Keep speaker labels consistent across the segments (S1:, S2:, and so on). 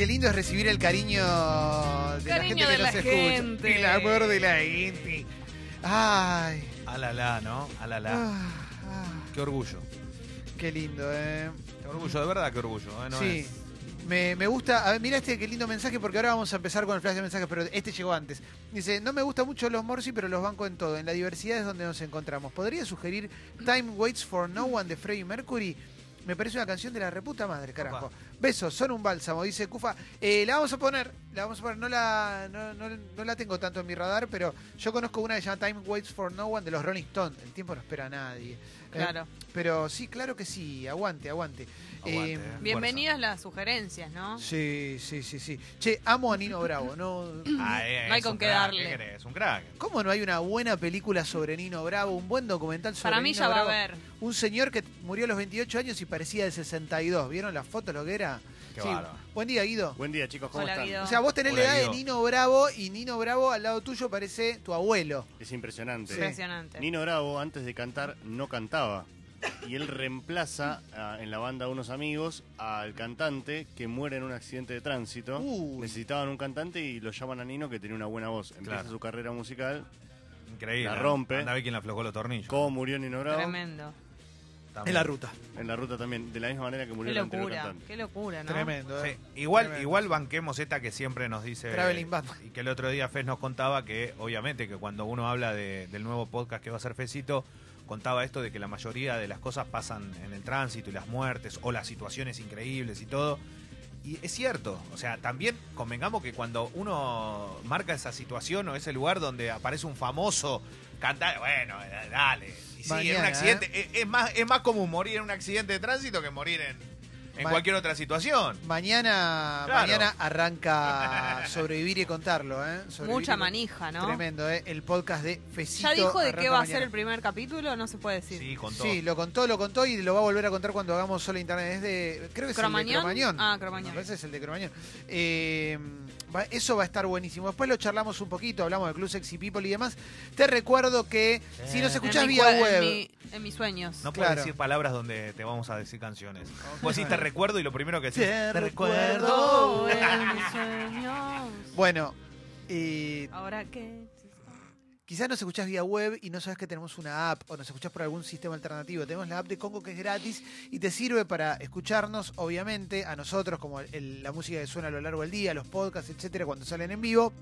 S1: Qué lindo es recibir el cariño de
S2: Cariño
S1: la gente que
S2: de
S1: nos
S2: la
S1: escucha.
S2: gente.
S1: El amor de la gente. Ay.
S3: Alala, ¿no? Alala.
S1: ah, ah,
S3: Qué orgullo.
S1: qué lindo, eh.
S3: Qué orgullo, de verdad, qué orgullo. ¿eh? No
S1: sí.
S3: es-
S1: Me, me gusta, a ver, mira este qué lindo mensaje porque ahora vamos a empezar con el flash de mensajes, pero este llegó antes. Dice, no me gustan mucho los Morsi, pero los banco en todo. En la diversidad es donde nos encontramos. ¿Podría sugerir Time Waits for No One de Freddie Mercury? Me parece una canción de la reputa madre, carajo.
S3: Opa.
S1: Besos, son un bálsamo, dice Cufa. Eh, la vamos a poner, la vamos a poner, no la, no, no- no la tengo tanto en mi radar, pero yo conozco una que se llama Time Waits for No One de los Rolling Stones. El tiempo no espera a nadie. Eh,
S2: Claro.
S1: pero sí, claro que sí, aguante, aguante.
S3: Aguante,
S1: Eh,
S3: eh.
S2: Bienvenidas las sugerencias, ¿no?
S1: Sí, sí, sí, sí. Che, amo a Nino Bravo, ¿no?
S3: Ah,
S2: No hay
S3: es
S2: con
S3: un
S2: qué
S3: crack,
S2: darle.
S3: ¿Qué? Un crack.
S1: ¿Cómo no hay una buena película sobre Nino Bravo? Un buen documental sobre
S2: Para mí
S1: Nino
S2: ya va a haber.
S1: Un señor que murió a los 28 años y parecía de 62. ¿Vieron la foto, lo que era?
S3: Qué
S1: Sí. Buen día, Guido.
S4: Buen día, chicos, ¿cómo
S2: Hola,
S4: están?
S2: Guido.
S1: O sea, vos tenés
S3: Hola,
S1: la edad de. Nino Bravo y Nino Bravo al lado tuyo parece tu abuelo.
S4: Es impresionante.
S2: Impresionante.
S4: Nino Bravo, antes de cantar, no cantaba. Y él reemplaza ah, en la banda de unos amigos al cantante que muere en un accidente de tránsito.
S1: Uy.
S4: Necesitaban un cantante y lo llaman a Nino que tenía una buena voz. Empieza
S3: Claro.
S4: su carrera musical.
S3: Increíble.
S4: La rompe.
S3: Anda a ver quién le aflojó los tornillos.
S4: ¿Cómo murió Nino Bravo?
S2: Tremendo.
S3: También.
S1: En la ruta.
S4: En la ruta también, de la misma manera que
S2: Qué
S4: murió el anterior
S2: locura.
S4: cantante.
S2: Qué locura, ¿no?
S1: Tremendo, ¿eh?
S3: Sí, igual,
S1: Tremendo.
S3: igual banquemos esta que siempre nos dice.
S1: Traveling Batman.
S3: Y que el otro día Fez nos contaba que, obviamente, que cuando uno habla de- del nuevo podcast que va a ser Fecito, contaba esto de que la mayoría de las cosas pasan en el tránsito y las muertes o las situaciones increíbles y todo. Y es cierto, o sea, también convengamos que cuando uno marca esa situación o ese lugar donde aparece un famoso cantar, bueno, eh, dale. Y sí, en un accidente, es, es más, es más común morir en un accidente de tránsito que morir en, en
S1: Ma-
S3: cualquier otra situación.
S1: Mañana,
S3: Claro.
S1: mañana arranca Sobrevivir y Contarlo, ¿eh? Sobrevivir
S2: Mucha manija, ¿no?
S1: Tremendo, ¿eh? El podcast de Fecito.
S2: ¿Ya dijo de qué va a ser el primer capítulo? No se puede decir.
S3: Sí.
S1: Sí, lo contó, lo contó y lo va a volver a contar cuando hagamos solo internet. Es de, creo que es el de
S2: ¿Cromañón?
S1: Cromañón.
S2: Ah, Cromañón.
S1: Me parece es el de Cromañón. Eh, va- eso va a estar buenísimo. Después lo charlamos un poquito, hablamos de Club Sexy People y demás. Te recuerdo que si nos
S3: Eh.
S1: escuchás vía web,
S2: En, mi- en mis sueños.
S3: No puedes
S1: Claro.
S3: decir palabras donde te vamos a decir canciones. Vos decís te recuerdo y lo primero que decís
S1: Te
S3: te
S1: recuerdo.
S3: recuerdo.
S2: en mis sueños.
S1: bueno, eh,
S2: Ahora que.
S1: Quizás nos escuchás vía web y no sabes que tenemos una app o nos escuchás por algún sistema alternativo. Tenemos la app de Congo que es gratis y te sirve para escucharnos, obviamente, a nosotros, como el- la música que suena a lo largo del día, los podcasts, etcétera, cuando salen en vivo.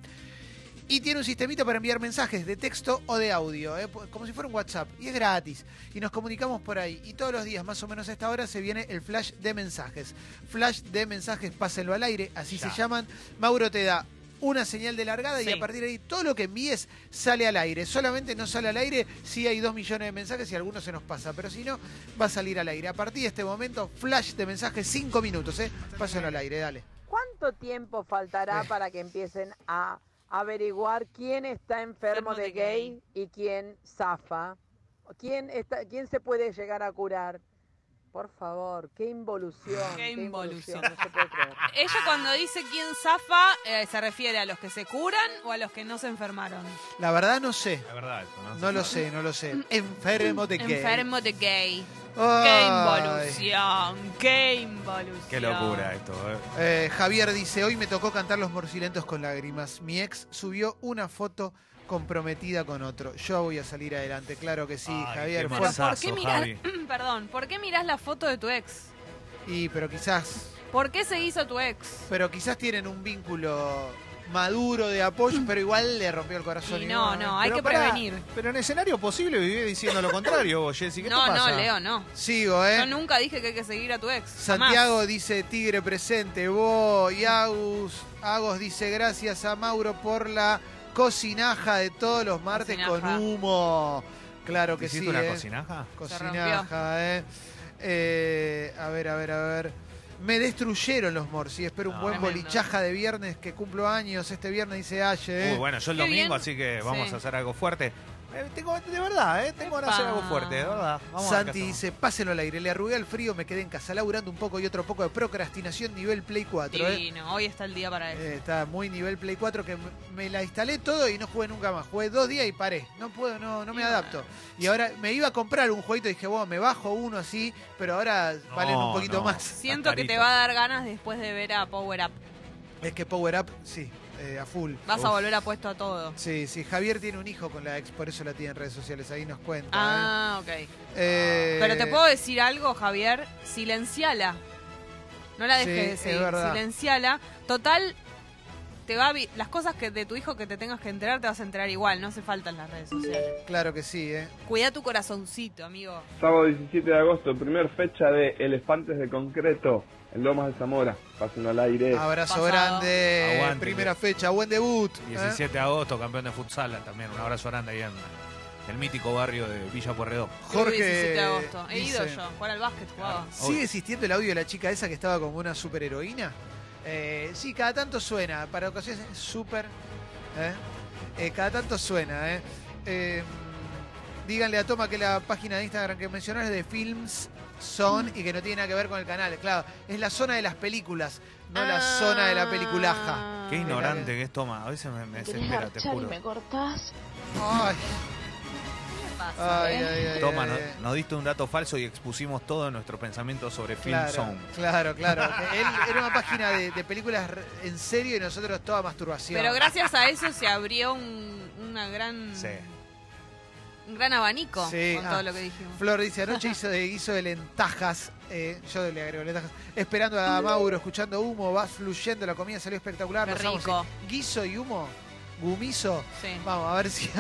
S1: Y tiene un sistemita para enviar mensajes de texto o de audio, ¿eh? como si fuera un WhatsApp. Y es gratis. Y nos comunicamos por ahí. Y todos los días, más o menos a esta hora, se viene el flash de mensajes. Flash de mensajes, pásenlo al aire, así
S3: Ya.
S1: se llaman. Mauro te da una señal de largada y a partir de ahí todo lo que envíes sale al aire. Solamente no sale al aire si hay dos millones de mensajes y algunos se nos pasa. Pero si no, va a salir al aire. A partir de este momento, flash de mensajes, cinco minutos, ¿eh? Pásenlo al aire, dale.
S5: ¿Cuánto tiempo faltará
S1: Eh.
S5: para que empiecen a averiguar quién está enfermo
S2: Enfermo
S5: de
S2: de
S5: gay y quién zafa? ¿Quién, está, ¿Quién se puede llegar a curar? Por favor, qué involución.
S2: Qué involución.
S5: No se puede creer.
S2: Ella cuando dice quién zafa, eh, ¿se refiere a los que se curan o a los que no se enfermaron?
S1: La verdad no sé.
S3: Es verdad eso, ¿no?
S1: No lo sé, no lo sé. Enfermo de gay.
S2: Enfermo de gay. ¡Qué involución! ¡Qué involución!
S3: Qué locura esto. eh.
S1: Eh, Javier dice, hoy me tocó cantar Los Morcilentos con lágrimas. Mi ex subió una foto comprometida con otro. Yo voy a salir adelante, claro que sí,
S3: Ay,
S1: Javier.
S3: qué
S1: fue-
S2: Pero ¿por qué mirás,
S3: Javi.
S2: perdón, ¿por qué mirás la foto de tu ex?
S1: Y pero quizás,
S2: ¿Por qué se hizo tu ex?
S1: pero quizás tienen un vínculo maduro de apoyo, pero igual le rompió el corazón.
S2: Y no, no, hay
S3: Pero
S2: que
S3: pará,
S2: prevenir.
S3: Pero en escenario posible viví diciendo lo contrario, vos, Jessy. ¿Qué
S2: No,
S3: te pasa?
S2: no, Leo, no.
S1: Sigo, ¿eh?
S2: Yo nunca dije que hay que seguir a tu ex.
S1: Santiago dice Tigre presente, vos y Agus. Agos dice gracias a Mauro por la cocinaja de todos los martes
S2: Cocinaja.
S1: con humo. Claro que
S3: ¿Hiciste
S1: sí.
S3: una
S1: ¿eh?
S3: cocinaja?
S1: Cocinaja, eh. Eh, A ver, a ver, a ver. Me destruyeron los morsi. Espero un
S3: No.
S1: buen
S2: Tremendo.
S1: bolichaja de viernes que cumplo años. Este viernes dice Aye. eh.
S3: Uy, bueno, yo el
S2: Qué
S3: domingo,
S2: bien.
S3: así que vamos
S2: Sí.
S3: a hacer algo fuerte. Eh, tengo, de verdad, ¿eh? Tengo ganas de hacer algo fuerte, de verdad. Vamos a ver
S1: Santi dice, pásenlo al aire. Le arrugué al frío, me quedé en casa laburando un poco y otro poco de procrastinación nivel Play 4. eh.
S2: Divino, hoy está el día para eso.
S1: Eh, está muy nivel Play 4 que me la instalé todo y no jugué nunca más. Jugué dos días y paré. No puedo, no, no me
S2: Y
S1: adapto. Y ahora me iba a comprar un jueguito y dije, bueno, me bajo uno así, pero ahora valen un poquito
S3: no.
S1: más.
S2: Siento que te va a dar ganas después de ver a Power Up.
S1: Es que Power Up, sí, eh, a full.
S2: Vas a volver apuesto a todo.
S1: Sí, sí, Javier tiene un hijo con la ex, por eso la tiene en redes sociales, ahí nos cuenta.
S2: Ah, ok.
S1: ¿eh? Eh,
S2: Pero te puedo decir algo, Javier, silenciala. No la dejes
S1: Sí,
S2: de
S1: es
S2: seguir,
S1: verdad.
S2: silenciala. Total, te va a vi- las cosas que de tu hijo que te tengas que enterar, te vas a enterar igual, no hace falta en las redes sociales.
S1: Claro que sí, ¿eh?
S2: Cuida tu corazoncito, amigo.
S6: Sábado 17 de agosto, primer fecha de Elefantes de Concreto en Lomas de Zamora. Pásenlo al aire.
S1: Abrazo
S2: Pasado.
S1: grande,
S3: Aguante,
S1: primera
S3: que-
S1: fecha, buen debut. ¿eh?
S3: 17 de agosto, campeón de futsal también. Un abrazo grande ahí en el mítico barrio de Villa Puerredó.
S1: Jorge
S2: 17 de agosto. He
S1: dice-
S2: ido yo, jugar al básquet jugaba.
S1: ¿Sigue existiendo el audio de la chica esa que estaba como una superheroína? Eh, sí, cada tanto suena. Para ocasiones es súper. ¿eh? Eh, cada tanto suena. ¿eh? Eh, díganle a Toma que la página de Instagram que mencionó es de Films Zone y que no tiene nada que ver con el canal. Claro, es la zona de las películas, no la
S2: Ah.
S1: zona de la peliculaja.
S3: Qué ignorante que es Toma. A veces me, me desespera, te juro.
S7: cortás?
S1: Ay,
S2: ¿Qué pasa?
S1: ay,
S2: eh?
S1: ay, ay,
S3: Toma,
S1: ay,
S3: no-
S1: ay.
S3: nos diste un dato falso y expusimos todo nuestro pensamiento sobre Film
S1: Claro,
S3: Zone.
S1: claro, claro. Él era una página de, de películas re- en serio y nosotros toda masturbación.
S2: Pero gracias a eso se abrió un, una gran,
S3: Sí.
S2: Un gran abanico
S1: Sí,
S2: con
S1: ah.
S2: todo lo que dijimos.
S1: Flor dice, anoche hizo de guiso de lentejas, eh, yo le agrego lentejas, esperando a Mauro, escuchando humo, va fluyendo, la comida salió espectacular.
S2: Rico.
S1: Guiso y humo, gumiso,
S2: Sí.
S1: vamos a ver si...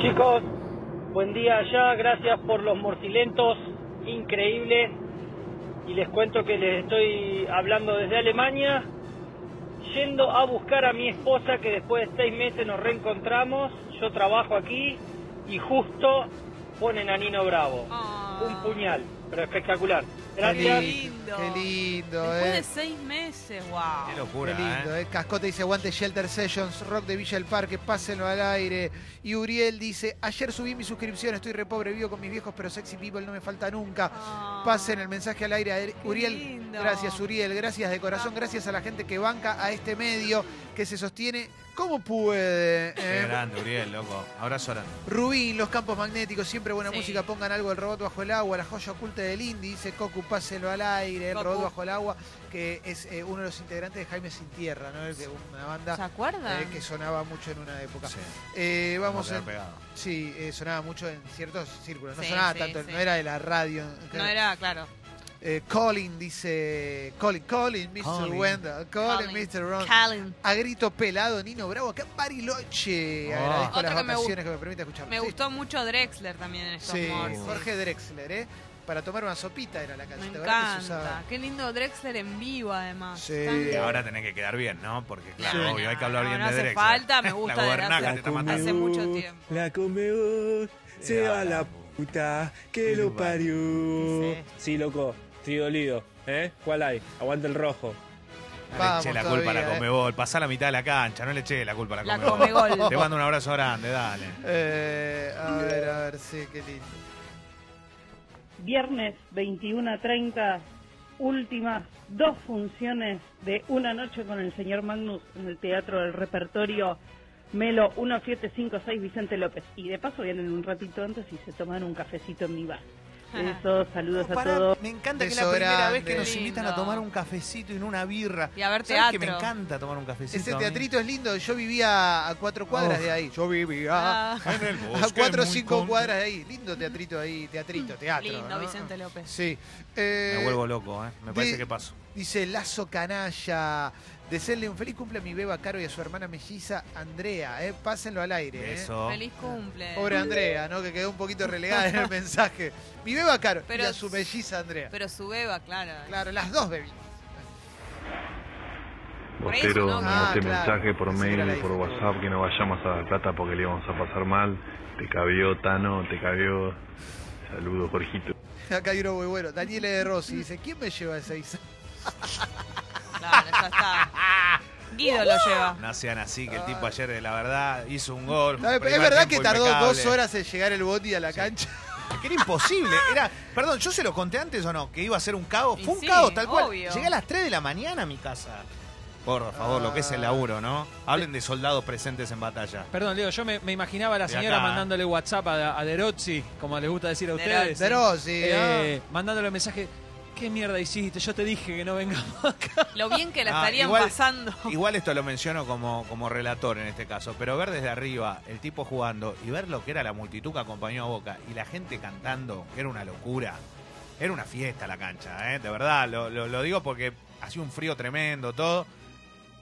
S8: Chicos, buen día allá, gracias por los morcilentos, increíble. Y les cuento que les estoy hablando desde Alemania, yendo a buscar a mi esposa que después de seis meses nos reencontramos. Yo trabajo aquí y justo ponen a Nino Bravo.
S2: Ah.
S8: Un puñal, pero espectacular.
S1: Qué
S8: Gracias.
S1: lindo, qué lindo,
S2: Después
S1: eh.
S2: de seis meses, wow.
S3: Qué
S1: Qué
S3: locura,
S1: lindo,
S3: ¿eh?
S1: eh. Cascote dice, aguante Shelter Sessions, Rock de Villa del Parque, pásenlo al aire. Y Uriel dice, ayer subí mi suscripción, estoy re pobre, vivo con mis viejos, pero sexy people no me falta nunca.
S2: Ah.
S1: Pasen el mensaje al aire. a
S2: Qué
S1: Uriel,
S2: lindo.
S1: gracias Uriel, gracias de corazón, gracias a la gente que banca a este medio, que se sostiene como puede.
S3: Qué
S1: eh.
S3: grande, Uriel, loco. Abrazo grande.
S1: Rubín, los campos magnéticos, siempre buena
S2: Sí.
S1: música, pongan algo del robot bajo el agua, la joya oculta del Indy, dice Cocu, páselo al aire, el robot bajo el agua, que es eh, uno de los integrantes de Jaime Sin Tierra, ¿no? Una
S2: ¿Se
S1: banda
S2: acuerdan?
S1: eh, que sonaba mucho en una época.
S3: Sí.
S1: Eh, vamos en-. Sí, eh, sonaba mucho en ciertos círculos, no
S2: Sí,
S1: sonaba
S2: sí,
S1: tanto,
S2: sí.
S1: no era de la radio.
S2: No era, claro.
S1: Eh, Colin dice. Colin, Colin, Mr.
S3: Colin.
S1: Wendell. Colin,
S2: Colin.
S1: Mr. Ron.
S2: Callen.
S1: A grito pelado, Nino Bravo, acá en Bariloche.
S3: Oh.
S1: Agradezco
S2: Otra
S1: las
S2: que me
S1: que me permite escuchar.
S2: Me
S1: Sí.
S2: gustó mucho Drexler también en estos
S1: Sí,
S2: morses.
S1: Jorge Drexler, ¿eh? Para tomar una sopita era la
S2: Me
S1: canción. ¿te acuerdas que se
S2: encanta.
S1: usaba?
S2: Qué lindo Drexler en vivo, además.
S1: Sí.
S3: Y ahora tenés que quedar bien, ¿no? Porque, claro,
S2: Sí.
S3: obvio, hay que hablar
S2: No,
S3: bien
S2: no
S3: de
S2: hace
S3: Drexler.
S2: falta, me gusta
S3: La
S2: Drexler.
S3: te está matando.
S2: Hace mucho tiempo.
S9: La comedor, se va a la puta que lo parió.
S2: Sí.
S9: Sí, loco, estoy dolido. ¿Eh? ¿Cuál hay? Aguanta el rojo.
S3: No le eché la culpa a la
S1: ¿eh?
S3: Comebol. Pasá la mitad de la cancha, no le eché la culpa a la
S2: La
S3: Comebol. Te mando un abrazo grande, dale.
S1: Eh, a ver, a ver, sí, qué lindo.
S8: Viernes 21 a 30, últimas dos funciones de Una Noche con el señor Magnus en el Teatro del Repertorio Melo 1756 Vicente López. Y de paso vienen un ratito antes y se toman un cafecito en mi bar. Eso, saludos a todos.
S3: me encanta que es la primera
S1: grande.
S3: vez que nos invitan a tomar un cafecito y en una birra.
S2: Y a ver
S3: ¿Sabes que me
S2: teatro.
S3: encanta tomar un cafecito?
S1: Ese
S3: a
S1: teatrito es lindo. Yo vivía a cuatro cuadras
S3: Oh.
S1: de ahí. Yo vivía
S2: Ah,
S3: En el
S1: a
S3: bosque,
S1: cuatro o cinco
S3: con-
S1: cuadras de ahí. Lindo teatrito ahí, teatrito, teatro.
S2: lindo,
S1: ¿no?
S2: Vicente López.
S1: Sí. Eh,
S3: Me vuelvo loco, ¿eh? Me parece
S1: de-
S3: que paso.
S1: Dice Lazo Canalla. Desearle un feliz cumple a mi beba Caro y a su hermana melliza Andrea. Eh. Pásenlo al aire. eh.
S3: Eso.
S2: Feliz cumple.
S1: Pobre Andrea, ¿no? Que quedó un poquito relegada en el mensaje. Mi beba Caro
S2: Pero-
S1: y a su melliza Andrea.
S2: Pero su beba, claro.
S1: Claro, las dos bebidas.
S2: Por ahí su
S10: Bostero,
S2: novia.
S1: Ah, claro.
S10: mensaje por mail
S1: la
S10: y por. WhatsApp que no vayamos a Dar Plata porque le íbamos a pasar mal. Te cabió, Tano, te cabió. Saludos, Jorgito.
S1: Acá hay uno muy bueno. Daniela de Rossi dice, ¿quién me lleva a Ezeiza?
S2: Claro, ya está. Guido lo lleva.
S3: No sean así, que el tipo ayer, de la verdad, hizo un gol.
S1: No, es
S3: primer
S1: verdad que
S3: tiempo
S1: tardó
S3: impecable.
S1: dos horas en llegar el bondi a la cancha.
S3: Que era imposible. Era, perdón, ¿yo se lo conté antes o no? Que iba a ser un caos.
S2: Y
S3: Fue un
S2: sí,
S3: caos, tal cual.
S2: obvio.
S3: Llegué a las 3 de la mañana a mi casa. Por favor, lo que es el laburo, ¿no? Hablen de soldados presentes en batalla.
S11: Perdón, Leo, yo me, me imaginaba a la
S3: De
S11: señora
S3: acá.
S11: mandándole WhatsApp a, a Derozzi, como les gusta decir a ustedes.
S1: De Rossi,
S11: Eh, mandándole mensaje.
S9: ¿Qué mierda hiciste? Yo te dije que no vengamos acá.
S2: Lo bien que la
S3: Ah,
S2: estarían
S3: igual-
S2: pasando.
S3: Igual esto lo menciono como, como relator en este caso, pero ver desde arriba el tipo jugando y ver lo que era la multitud que acompañó a Boca y la gente cantando, que era una locura. Era una fiesta la cancha, ¿eh? de verdad, lo, lo- lo digo porque hacía un frío tremendo, todo.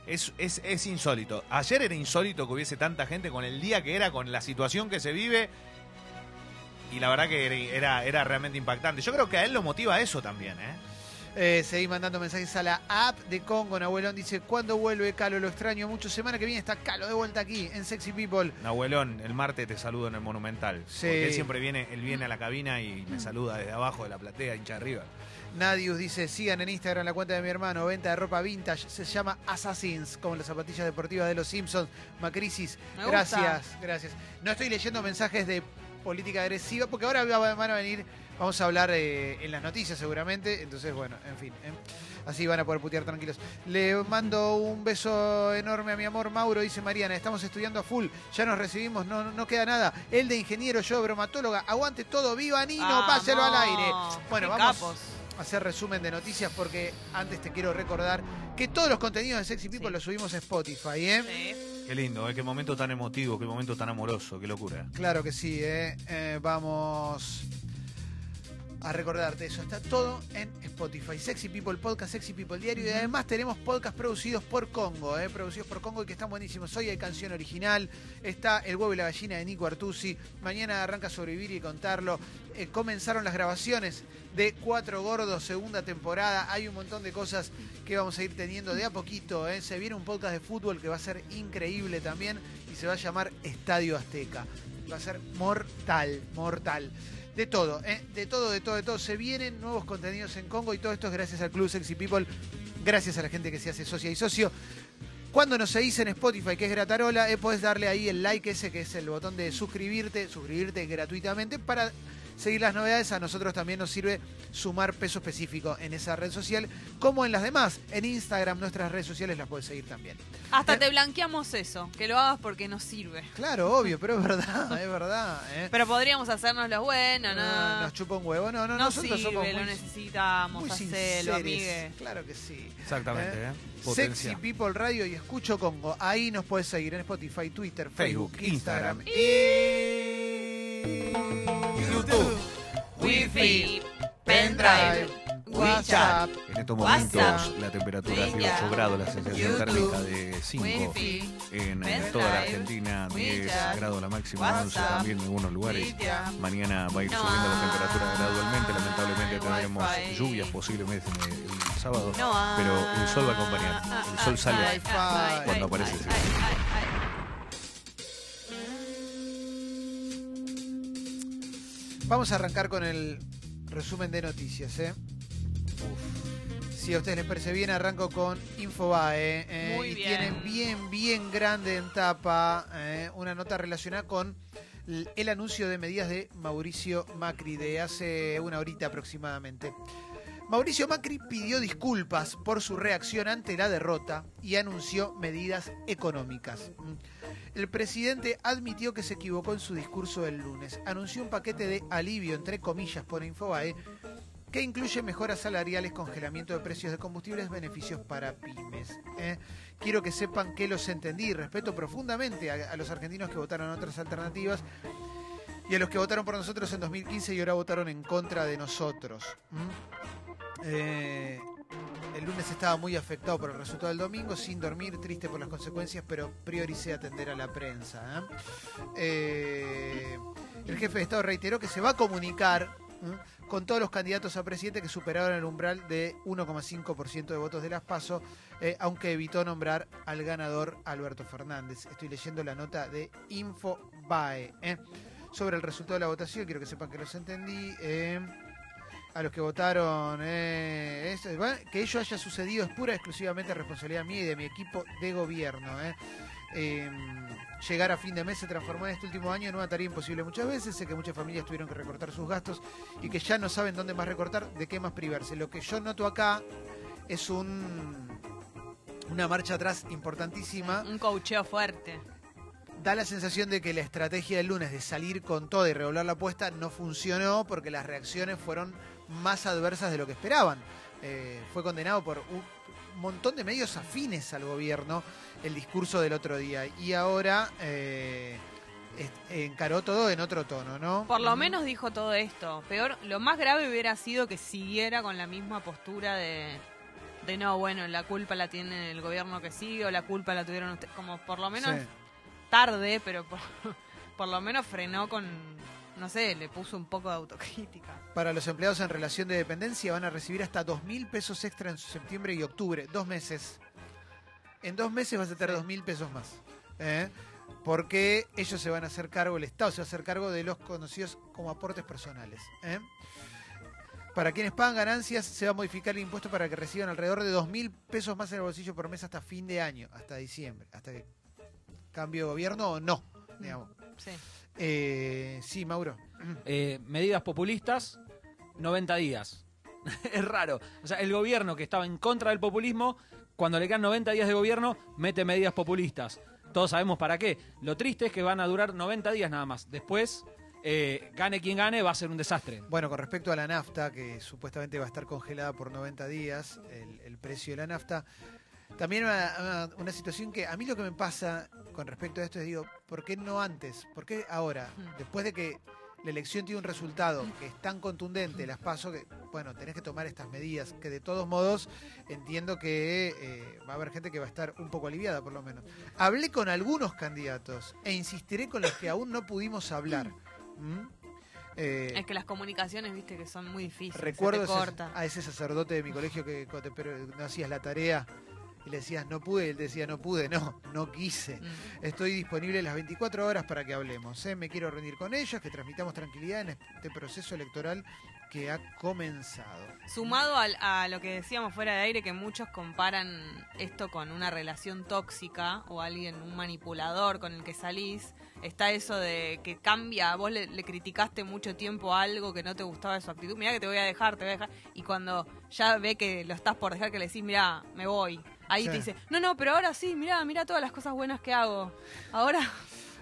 S3: Es, es, es insólito. Ayer era insólito que hubiese tanta gente con el día que era, con la situación que se vive. Y la verdad que era, era, realmente impactante. Yo creo que a él lo motiva eso también, ¿eh?
S1: Eh, seguí mandando mensajes a la app de Congo. Nahuelón dice, ¿cuándo vuelve Calo? Lo extraño mucho. Semana que viene está Calo de vuelta aquí en Sexy People.
S3: Nahuelón, el martes te saludo en el Monumental.
S1: Sí.
S3: Porque él siempre viene, él viene a la cabina y me saluda desde abajo de la platea, hincha arriba.
S1: Nadius dice, sigan en Instagram la cuenta de mi hermano, venta de ropa vintage, se llama Assassins, como las zapatillas deportivas de los Simpsons. Macrisis,
S2: Me gusta.
S1: gracias, gracias. No estoy leyendo mensajes de política agresiva, porque ahora va- van a venir, vamos a hablar eh, en las noticias seguramente, entonces bueno, en fin. eh. Así van a poder putear tranquilos. Le mando un beso enorme a mi amor Mauro, dice Mariana. Estamos estudiando a full, ya nos recibimos, no, no queda nada. Él de ingeniero, yo bromatóloga. Aguante todo, viva Nino,
S2: Vamos.
S1: páselo al aire. Bueno,
S2: Qué
S1: vamos
S2: capos.
S1: a hacer resumen de noticias porque antes te quiero recordar que todos los contenidos de Sexy People
S2: Sí.
S1: los subimos a Spotify, ¿eh?
S2: Sí.
S3: Qué lindo, ¿eh? qué momento tan emotivo, qué momento tan amoroso, qué locura.
S1: Claro que sí, ¿eh? Eh, vamos a recordarte eso. Está todo en Spotify. Sexy People Podcast, Sexy People Diario. Y además tenemos podcasts producidos por Congo, ¿eh? Producidos por Congo y que están buenísimos. Hoy hay canción original. Está El huevo y la gallina de Nico Artusi. Mañana arranca Sobrevivir y Contarlo. Eh, comenzaron las grabaciones de Cuatro Gordos, segunda temporada. Hay un montón de cosas que vamos a ir teniendo de a poquito. ¿eh? Se viene un podcast de fútbol que va a ser increíble también y se va a llamar Estadio Azteca. Va a ser mortal, mortal. De todo, ¿eh? de todo, de todo, de todo. Se vienen nuevos contenidos en Congo y todo esto es gracias al Club Sexy People, gracias a la gente que se hace socia y socio. Cuando nos seguís en Spotify, que es Gratarola, eh, podés darle ahí el like ese, que es el botón de suscribirte, suscribirte gratuitamente para seguir las novedades. A nosotros también nos sirve sumar peso específico en esa red social, como en las demás. En Instagram, nuestras redes sociales las podés seguir también.
S2: Hasta
S1: Eh.
S2: te blanqueamos eso, que lo hagas porque nos sirve.
S1: Claro, obvio, pero es verdad, es verdad. ¿eh?
S2: Pero podríamos hacernos los buenos,
S1: Ah,
S2: ¿no?
S1: nos chupa un huevo. No, no,
S2: No
S1: nosotros somos
S2: sirve, lo
S1: muy,
S2: necesitamos,
S1: muy
S2: hacelo,
S1: sinceres.
S2: amigue.
S1: Claro que sí.
S3: Exactamente,
S1: ¿Eh?
S3: ¿eh?
S1: Sexy. People Radio y Escucho Congo. Ahí nos puedes seguir en Spotify, Twitter, Facebook,
S3: Facebook,
S1: Instagram,
S3: Instagram
S1: y YouTube.
S2: Wi-Fi, pendrive,
S1: WhatsApp.
S3: En estos momentos
S2: WhatsApp,
S3: la temperatura es de
S2: Bella,
S3: 8 grados, la sensación
S2: YouTube,
S3: térmica de 5.
S2: Wi-Fi,
S3: En eh,
S2: pendrive,
S3: toda la Argentina 10
S2: WeChat,
S3: grados la máxima, 11
S2: WhatsApp,
S3: también en algunos lugares. Mañana va a ir
S2: No
S3: subiendo la temperatura gradualmente, lamentablemente tendremos lluvias posiblemente el, el sábado,
S2: No
S3: pero el sol va a acompañar. El sol sale cuando aparece
S1: Vamos a arrancar con el resumen de noticias, ¿eh? Si a ustedes les parece bien, arranco con Infobae. ¿eh?
S2: Muy
S1: y
S2: bien.
S1: tienen bien, bien grande en tapa ¿eh? una nota relacionada con el anuncio de medidas de Mauricio Macri de hace una horita aproximadamente. Mauricio Macri pidió disculpas por su reacción ante la derrota y anunció medidas económicas. El presidente admitió que se equivocó en su discurso del lunes. Anunció un paquete de alivio, entre comillas, por Infobae, que incluye mejoras salariales, congelamiento de precios de combustibles, beneficios para pymes. ¿eh? Quiero que sepan que los entendí respeto profundamente a, los argentinos que votaron otras alternativas y a los que votaron por nosotros en 2015 y ahora votaron en contra de nosotros. Eh, el lunes estaba muy afectado por el resultado del domingo, sin dormir, triste por las consecuencias, pero prioricé atender a la prensa. ¿eh? Eh, el jefe de Estado reiteró que se va a comunicar con todos los candidatos a presidente que superaron el umbral de 1,5% de votos de las PASO, aunque evitó nombrar al ganador Alberto Fernández. Estoy leyendo la nota de Infobae. Sobre el resultado de la votación, quiero que sepan que los entendí. A los que votaron, eh, es- que ello haya sucedido es pura y exclusivamente responsabilidad mía y de mi equipo de gobierno. eh. Eh, llegar a fin de mes se transformó en este último año en una tarea imposible muchas veces. Sé que muchas familias tuvieron que recortar sus gastos y que ya no saben dónde más recortar, de qué más privarse. Lo que yo noto acá es un una marcha atrás importantísima
S2: Un cocheo fuerte.
S1: Da la sensación de que la estrategia del lunes de salir con todo y revolver la apuesta no funcionó porque las reacciones fueron más adversas de lo que esperaban. Eh, fue condenado por un montón de medios afines al gobierno el discurso del otro día y ahora eh, encaró todo en otro tono, ¿no?
S2: Por lo menos dijo todo esto. Peor, lo más grave hubiera sido que siguiera con la misma postura de, de no, bueno, la culpa la tiene el gobierno que sigue o la culpa la tuvieron ustedes. Como por lo menos
S1: Sí.
S2: Tarde, pero por, por lo menos frenó con, no sé, le puso un poco de autocrítica.
S1: Para los empleados en relación de dependencia van a recibir hasta dos mil pesos extra en septiembre y octubre. Dos meses. En dos meses vas a tener
S2: Sí.
S1: dos mil pesos más. ¿eh? Porque ellos se van a hacer cargo, el Estado se va a hacer cargo de los conocidos como aportes personales. ¿eh? Para quienes pagan ganancias, se va a modificar el impuesto para que reciban alrededor de dos mil pesos más en el bolsillo por mes hasta fin de año, hasta diciembre, hasta que cambie de gobierno o no. Digamos.
S2: Sí.
S1: Eh, sí, Mauro.
S7: Eh, medidas populistas, 90 días. es raro. O sea, el gobierno que estaba en contra del populismo, cuando le quedan 90 días de gobierno, mete medidas populistas. Todos sabemos para qué. Lo triste es que van a durar 90 días nada más. Después, eh, gane quien gane, va a ser un desastre.
S1: Bueno, con respecto a la nafta, que supuestamente va a estar congelada por 90 días, el, el precio de la nafta, también una, situación que a mí lo que me pasa con respecto a esto es, digo, ¿por qué no antes? ¿Por qué ahora? Después de que la elección tiene un resultado que es tan contundente, las paso, que, bueno, tenés que tomar estas medidas, que de todos modos entiendo que eh, va a haber gente que va a estar un poco aliviada, por lo menos. Hablé con algunos candidatos e insistiré con los que aún no pudimos hablar. ¿Mm? Eh,
S2: Es que las comunicaciones, viste, que son muy difíciles.
S1: Recuerdo
S2: se te
S1: a ese sacerdote de mi colegio que cuando te- pero no hacías la tarea y le decías no pude, y él decía no pude, no, no quise.
S2: Mm.
S1: Estoy disponible las 24 horas para que hablemos. ¿eh? Me quiero reunir con ellos, que transmitamos tranquilidad en este proceso electoral que ha comenzado.
S2: Sumado al- a lo que decíamos fuera de aire, que muchos comparan esto con una relación tóxica o alguien, un manipulador con el que salís, está eso de que cambia, vos le, le criticaste mucho tiempo algo que no te gustaba de su actitud, mira que te voy a dejar, te voy a dejar, y cuando ya ve que lo estás por dejar, que le decís, mira, me voy, ahí
S1: Sí.
S2: te dice, no, no, pero ahora sí, mira, mira todas las cosas buenas que hago, ahora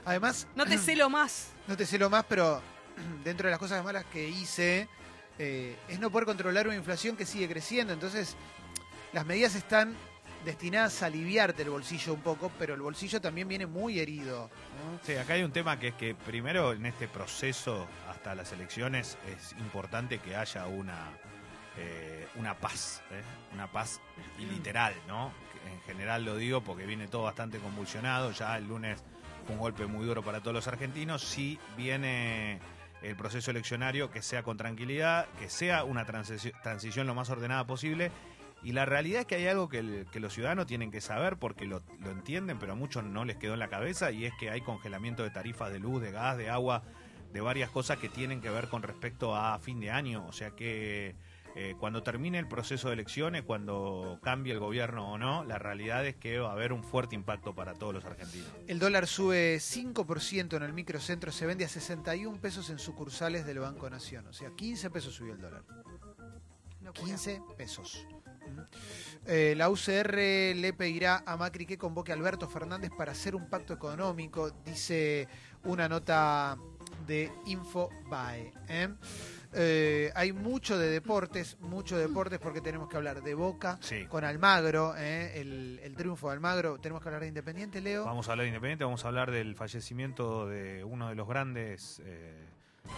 S1: Además,
S2: no te celo más.
S1: no te sé lo más, pero dentro de las cosas malas que hice eh, es no poder controlar una inflación que sigue creciendo. Entonces, las medidas están destinadas a aliviarte el bolsillo un poco, pero el bolsillo también viene muy herido. ¿no?
S3: Sí, acá hay un tema que es que primero en este proceso hasta las elecciones es importante que haya una eh, una paz, ¿eh? una paz literal, ¿no? En general lo digo porque viene todo bastante convulsionado, ya el lunes fue un golpe muy duro para todos los argentinos, si viene el proceso eleccionario que sea con tranquilidad, que sea una transici- transición lo más ordenada posible y la realidad es que hay algo que, los ciudadanos tienen que saber porque lo entienden, pero a muchos no les quedó en la cabeza y es que hay congelamiento de tarifas de luz, de gas, de agua, de varias cosas que tienen que ver con respecto a fin de año. O sea que eh, cuando termine el proceso de elecciones, cuando cambie el gobierno o no, la realidad es que va a haber un fuerte impacto para todos los argentinos.
S1: El dólar sube 5% en el microcentro, se vende a 61 pesos en sucursales del Banco Nación. O sea, 15 pesos subió el dólar. 15 pesos. Eh, la UCR le pedirá a Macri que convoque a Alberto Fernández para hacer un pacto económico, dice una nota de Infobae. ¿eh? Eh, hay mucho de deportes, mucho de deportes porque tenemos que hablar de Boca
S3: Sí.
S1: con Almagro, ¿eh? el, el triunfo de Almagro. Tenemos que hablar de Independiente, Leo.
S3: Vamos a hablar de Independiente, vamos a hablar del fallecimiento de uno de los grandes eh,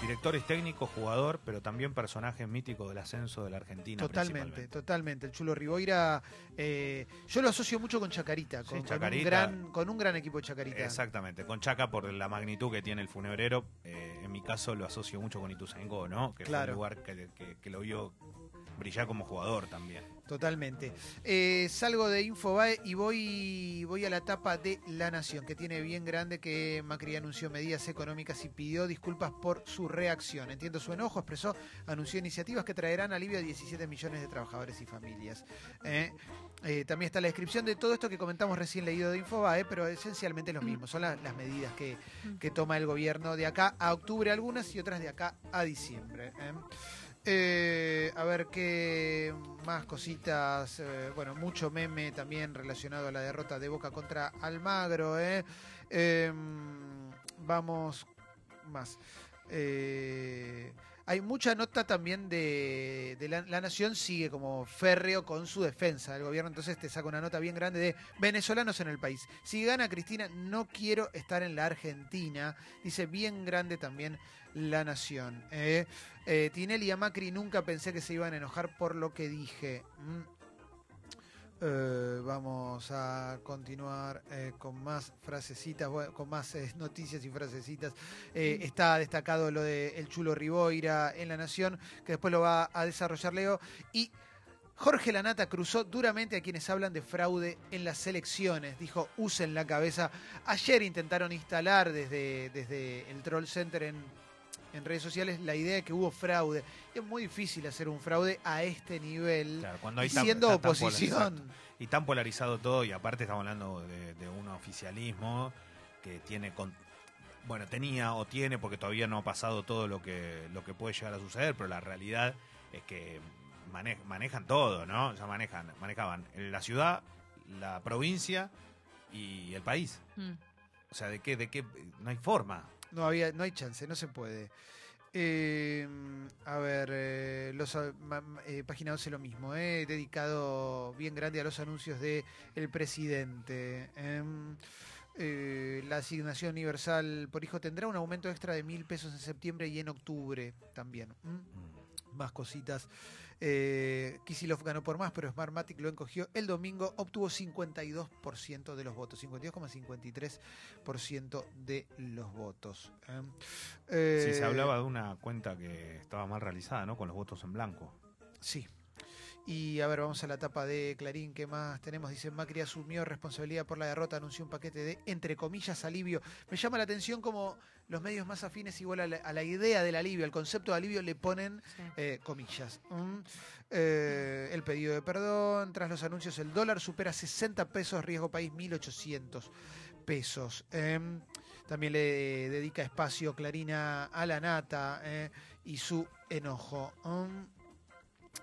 S3: directores técnicos, jugador, pero también personaje mítico del ascenso de la Argentina.
S1: Totalmente, totalmente. El Chulo Riboira, eh, yo lo asocio mucho con Chacarita, con,
S3: Chacarita.
S1: un, gran, con un gran equipo de Chacarita.
S3: Exactamente, con Chaca por la magnitud que tiene el funebrero. eh, en mi caso lo asocio mucho con Ituzaingó, ¿no? Que fue
S1: Claro.
S3: un lugar que, que- que lo vio brillar como jugador también.
S1: Totalmente. Eh, salgo de Infobae y voy, voy a la tapa de La Nación, que tiene bien grande que Macri anunció medidas económicas y pidió disculpas por su reacción. Entiendo su enojo, expresó, anunció iniciativas que traerán alivio a 17 millones de trabajadores y familias. Eh, eh, también está la descripción de todo esto que comentamos recién leído de Infobae, pero esencialmente lo mismo. Son la- las medidas que, que toma el gobierno de acá a octubre algunas y otras de acá a diciembre. ¿Eh? A ver qué más cositas. eh, bueno, mucho meme también relacionado a la derrota de Boca contra Almagro. eh. Em, vamos más. Eh, hay mucha nota también de, la Nación, sigue como férreo con su defensa del gobierno, entonces te saca una nota bien grande de venezolanos en el país. Si gana Cristina, no quiero estar en la Argentina, dice bien grande también la Nación. eh. Eh, Tinelli y a Macri nunca pensé que se iban a enojar por lo que dije. Mm. Eh, vamos a continuar eh, con más frasecitas, con más eh, noticias y frasecitas. Está destacado lo de El Chulo Riboira en La Nación, que después lo va a desarrollar Leo. Y Jorge Lanata cruzó duramente a quienes hablan de fraude en las elecciones. Dijo, usen la cabeza. Ayer intentaron instalar desde, desde el Troll Center en, en redes sociales la idea de que hubo fraude. Es muy difícil hacer un fraude a este nivel
S3: Claro, cuando hay
S1: y
S3: tan-
S1: siendo
S3: tan
S1: oposición.
S3: Y tan polarizado todo, y aparte estamos hablando de, de un oficialismo que tiene con- bueno, tenía o tiene, porque todavía no ha pasado todo lo que, lo que puede llegar a suceder, pero la realidad es que mane- manejan todo, ¿no? O sea, manejan, manejaban la ciudad, la provincia y el país.
S2: Mm.
S3: O sea, ¿de qué? ¿De qué? No hay forma.
S1: No había, no hay chance, no se puede. Eh, a ver, eh, los, eh, página 12 lo mismo, eh, dedicado bien grande a los anuncios de el presidente. Em, la asignación universal por hijo tendrá un aumento extra de mil pesos en septiembre y en octubre también. ¿m? Más cositas. Eh, Kisilov ganó por más, pero Smartmatic lo encogió el domingo. Obtuvo 52% de los votos, 52,53% de los votos. ¿eh?
S3: Sí, se
S1: Eh,
S3: hablaba de una cuenta que estaba mal realizada, ¿no? Con los votos en blanco.
S1: Sí. Y a ver, vamos a la etapa de Clarín. ¿Qué más tenemos? Dice Macri asumió responsabilidad por la derrota, anunció un paquete de, entre comillas, alivio. Me llama la atención como los medios más afines igual a la, a la idea del alivio, al concepto de alivio le ponen
S2: Sí.
S1: eh, comillas. Eh, el pedido de perdón, tras los anuncios el dólar supera 60 pesos, riesgo país 1800 pesos. Em, también le dedica espacio Clarina a la nata eh, y su enojo.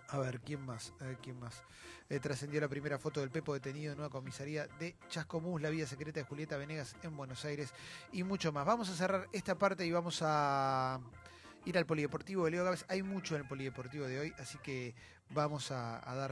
S1: A ver, ¿quién más? ¿quién más? Eh, trascendió la primera foto del Pepo detenido en una comisaría de Chascomús, la vida secreta de Julieta Venegas en Buenos Aires y mucho más. Vamos a cerrar esta parte y vamos a ir al polideportivo de Leo Gávez. Hay mucho en el polideportivo de hoy, así que vamos a darle